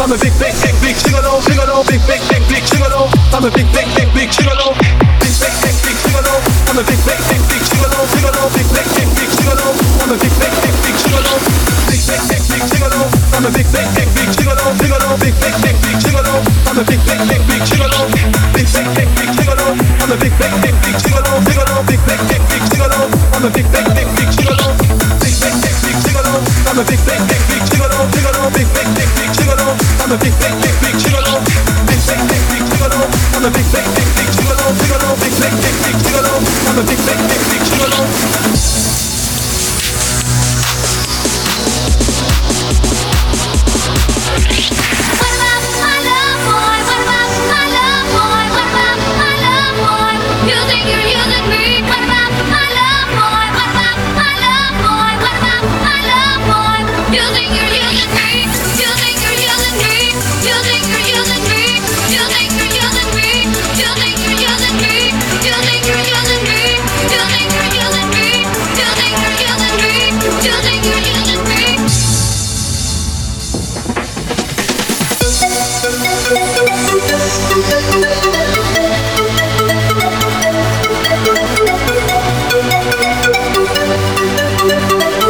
I'm a big, big, big, big gigolo, gigolo, big, big, big, big gigolo. I'm a big, big, big, big gigolo. Big, big, big, big gigolo. I'm a big, big, big, big gigolo, gigolo, big, big, big, big gigolo. I'm a big, big, big, big gigolo. Big, big, big, big gigolo. I'm a big, big, big, big gigolo, gigolo, big, big, big, big gigolo. I'm a big, big, big, big gigolo. Big, big, big, big gigolo. I'm a big, big, big, big gigolo, gigolo, big, big, big, big gigolo. I'm a big, big, big, big gigolo. Big, big, big, big gigolo. I'm a big, big, big, big gigolo, gigolo, big, big, big, big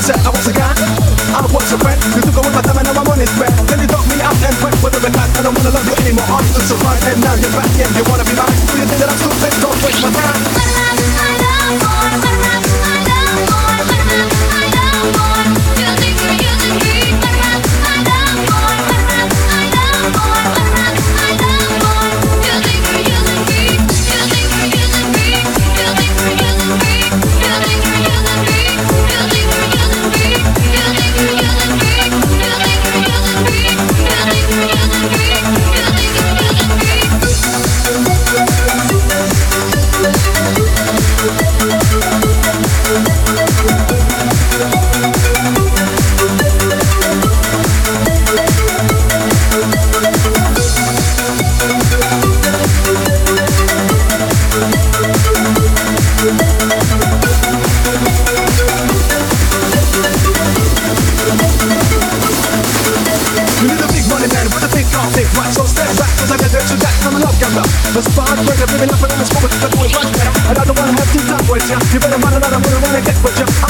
concept I was a guy, I was a friend. You took away my time and now I'm on his bed Then you dug me out and went with the relax I don't wanna love you anymore. I'm still so fine And now you're back. And you wanna be mine Do you think that I'm stupid? Don't waste my time The spark breaker, living up and I'm a smoker But doing right now, and I don't wanna have tea time with ya. You better find another one and wanna get with ya